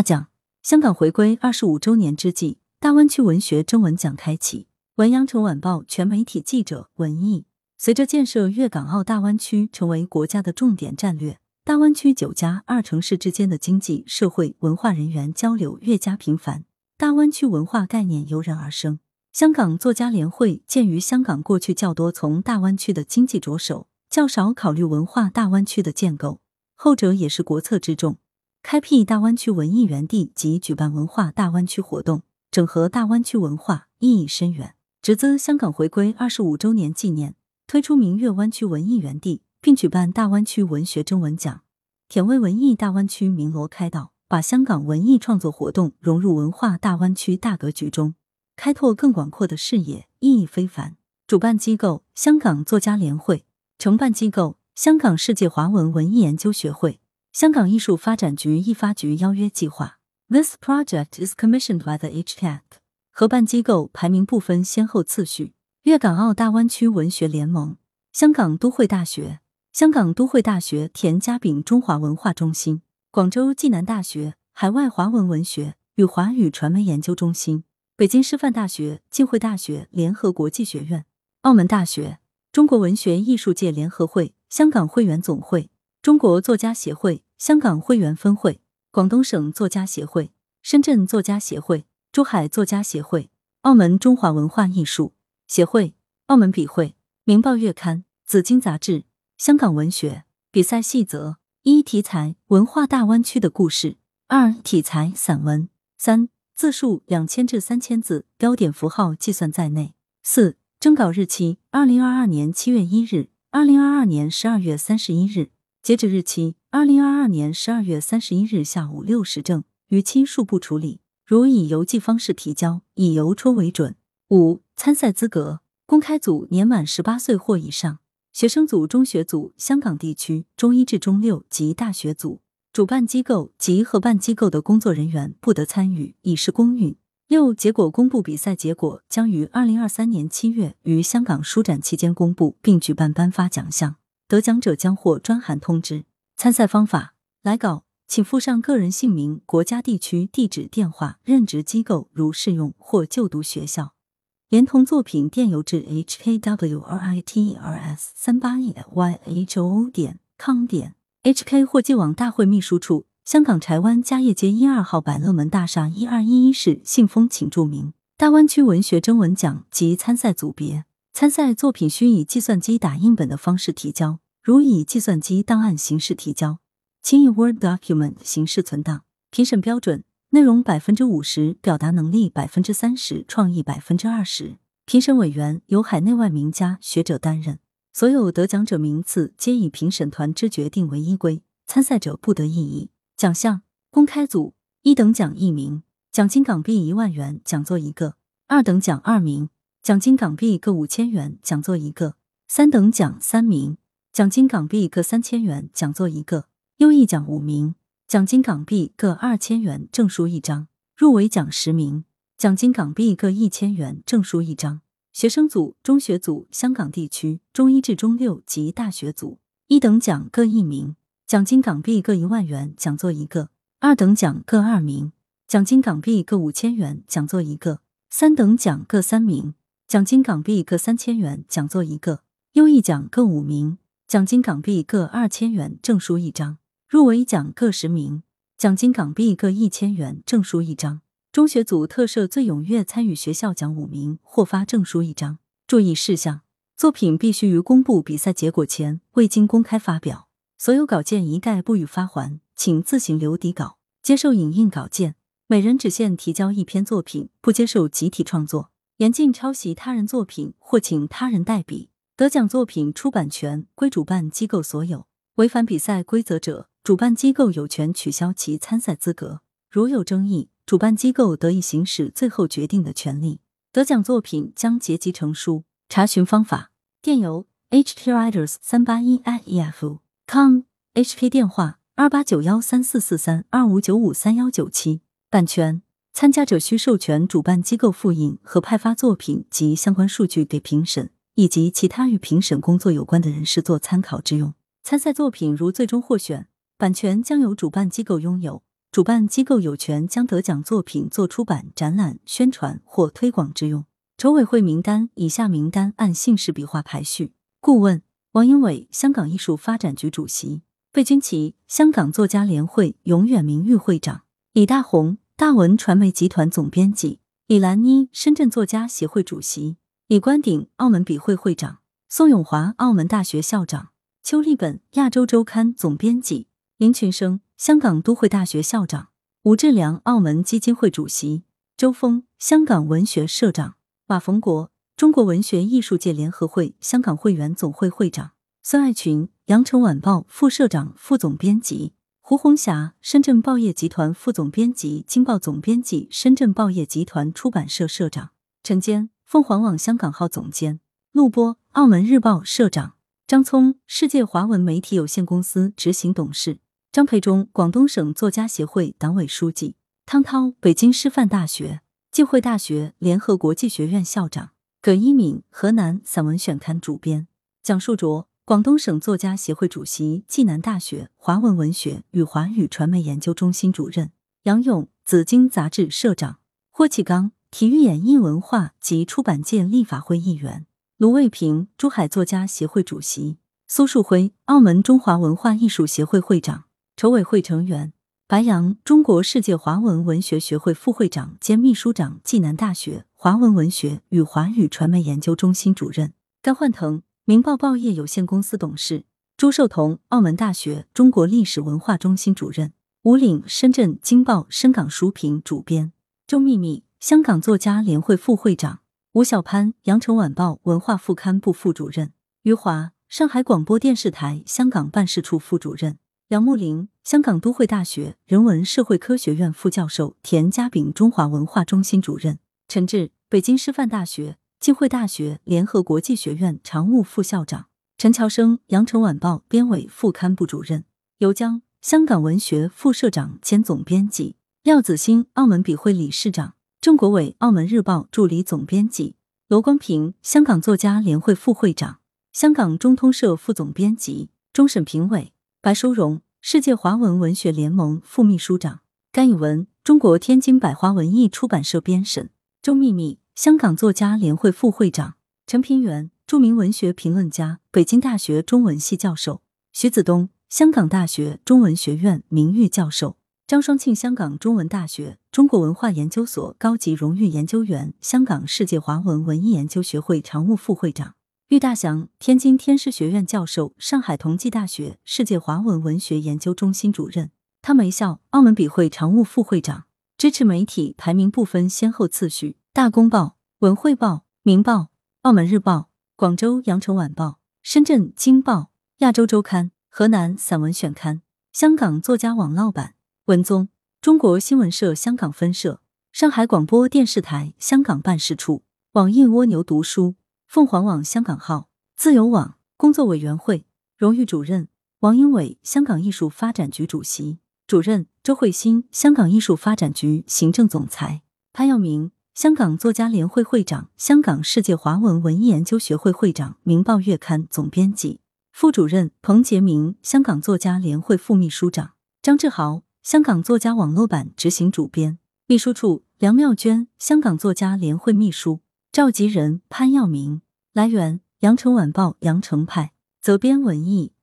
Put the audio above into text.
大奖。香港回归二十五周年之际，大湾区文学征文奖开启。文阳城晚报全媒体记者文艺。随着建设粤港澳大湾区成为国家的重点战略，大湾区九家二城市之间的经济社会文化人员交流越加频繁，大湾区文化概念油然而生。香港作家联会鉴于香港过去较多从大湾区的经济着手，较少考虑文化大湾区的建构，后者也是国策之重。开辟大湾区文艺园地及举办文化大湾区活动，整合大湾区文化意义深远。值则香港回归二十五周年纪念，推出明月湾区文艺园地，并举办大湾区文学征文奖，甜为文艺大湾区鸣锣开道，把香港文艺创作活动融入文化大湾区大格局中，开拓更广阔的视野，意义非凡。主办机构：香港作家联会，承办机构：香港世界华文文艺研究学会。香港艺术发展局艺发局邀约计划，This project is commissioned by the HCAC。合办机构排名不分先后次序。粤港澳大湾区文学联盟，香港都会大学，香港都会大学田家炳中华文化中心，广州暨南大学。海外华文文学。与华语传媒研究中心，北京师范大学浸会大学联合国际学院，澳门大学。中国文学艺术界联合会。香港会员总会。中国作家协会香港会员分会、广东省作家协会、深圳作家协会、珠海作家协会、澳门中华文化艺术协会、澳门笔会、明报月刊、紫荆杂志、香港文学比赛细则：一、题材文化大湾区的故事；二、题材散文；三、字数两千至三千字，标点符号计算在内；四、征稿日期二零二二年七月一日、二零二二年十二月三十一日。截止日期：二零二二年十二月三十一日下午六时正。逾期恕不处理。如以邮寄方式提交，以邮戳为准。五、参赛资格：公开组年满十八岁或以上，学生组、中学组（香港地区中一至中六）及大学组。主办机构及合办机构的工作人员不得参与，以示公允。六、结果公布：比赛结果将于二零二三年七月于香港书展期间公布，并举办颁发奖项。得奖者将获专函通知。参赛方法：来稿请附上个人姓名、国家、地区、地址、电话、任职机构（如适用或就读学校），连同作品电邮至 hkwriters 三八 yhoo 点 com 点 hk 或寄往大会秘书处，香港柴湾嘉业街一二号百乐门大厦一二一一室。信封请注明大湾区文学征文奖及参赛组别。参赛作品需以计算机打印本的方式提交，如以计算机档案形式提交，请以 Word document 形式存档。评审标准：内容百分之五十，表达能力百分之三十，创意百分之二十。评审委员由海内外名家学者担任。所有得奖者名次皆以评审团之决定为依归，参赛者不得异议。奖项：公开组一等奖一名，奖金港币一万元，讲座一个；二等奖二名。奖金港币各五千元，讲座一个；三等奖三名，奖金港币各三千元，讲座一个；优异奖五名，奖金港币各二千元，证书一张；入围奖十名，奖金港币各一千元，证书一张。学生组、中学组（香港地区中一至中六）及大学组一等奖各一名，奖金港币各一万元，讲座一个；二等奖各二名，奖金港币各五千元，讲座一个；三等奖各三名。奖金港币各三千元，讲座一个；优异奖各五名，奖金港币各二千元，证书一张；入围奖各十名，奖金港币各一千元，证书一张。中学组特设最踊跃参与学校奖五名，获发证书一张。注意事项：作品必须于公布比赛结果前未经公开发表，所有稿件一概不予发还，请自行留底稿。接受影印稿件，每人只限提交一篇作品，不接受集体创作。严禁抄袭他人作品或请他人代笔。得奖作品出版权归主办机构所有，违反比赛规则者，主办机构有权取消其参赛资格。如有争议，主办机构得以行使最后决定的权利。得奖作品将结集成书。查询方法：电邮 hkwriters 三八一 @ef.com，HP 电话二八九幺三四四三二五九五三幺九七。版权。参加者需授权主办机构复印和派发作品及相关数据给评审以及其他与评审工作有关的人士做参考之用。参赛作品如最终获选，版权将由主办机构拥有，主办机构有权将得奖作品做出版、展览、宣传或推广之用。筹委会名单以下名单按姓氏笔画排序。顾问：王英伟，香港艺术发展局主席；费君奇，香港作家联会永远名誉会长；李大红，大文传媒集团总编辑；李兰妮，深圳作家协会主席；李关鼎，澳门笔会会长；宋永华，澳门大学校长；邱立本，亚洲周刊总编辑；林群生，香港都会大学校长；吴志良，澳门基金会主席；周峰，香港文学社长。马逢国，中国文学艺术界联合会香港会员总会会长；孙爱群，羊城晚报副社长、副总编辑；胡红霞，深圳报业集团副总编辑、经报总编辑，深圳报业集团出版社社长；陈坚，凤凰网香港号总监；陆波，澳门日报社长；张聪，世界华文媒体有限公司执行董事；张培忠，广东省作家协会党委书记；汤涛，北京师范大学。浸会大学联合国际学院校长。葛一敏，河南散文选刊主编。蒋树卓，广东省作家协会主席，暨南大学华文文学与华语传媒研究中心主任杨勇，紫荆杂志社长霍启刚，体育演艺文化及出版界立法会议员卢卫平，珠海作家协会主席苏树辉，澳门中华文化艺术协会会长，筹委会成员。白杨，中国世界华文文学学会副会长兼秘书长，暨南大学华文文学与华语传媒研究中心主任。甘焕腾，明报报业有限公司董事。朱寿同，澳门大学中国历史文化中心主任。吴岭，深圳经报深港书评主编。周秘密，香港作家联会副会长。吴小潘，羊城晚报文化副刊部副主任。余华，上海广播电视台香港办事处副主任。梁木林，香港都会大学人文社会科学院副教授；田家炳，中华文化中心主任；陈志，北京师范大学浸会大学联合国际学院常务副校长；陈乔生，羊城晚报编委副刊部主任；尤江，香港文学副社长兼总编辑；廖子欣，澳门笔会理事长；郑国伟，澳门日报助理总编辑；罗光平，香港作家联会副会长；香港中通社副总编辑；终审评委。白淑荣，世界华文文学联盟副秘书长；甘以文，中国天津百花文艺出版社编审；周秘密，香港作家联会副会长；陈平原，著名文学评论家，北京大学中文系教授；徐子东，香港大学中文学院名誉教授；张双庆，香港中文大学中国文化研究所高级荣誉研究员，香港世界华文文艺研究学会常务副会长。郁大祥，天津天师学院教授，上海同济大学世界华文文学研究中心主任。汤梅笑，澳门笔会常务副会长。支持媒体排名不分先后次序：大公报、文汇报、明报、澳门日报、广州羊城晚报、深圳经报、亚洲周刊、河南散文选刊、香港作家网络版、文综、中国新闻社香港分社、上海广播电视台香港办事处、网易蜗牛读书。凤凰网香港号、自由网工作委员会荣誉主任王英伟，香港艺术发展局主席主任周慧欣，香港艺术发展局行政总裁潘耀明，香港作家联会会长，香港世界华文文艺研究学会会长，明报月刊总编辑副主任彭杰明，香港作家联会副秘书长张志豪，香港作家网络版执行主编秘书处梁妙娟，香港作家联会秘书。召集人潘耀明，来源：羊城晚报羊城派，责编：文艺。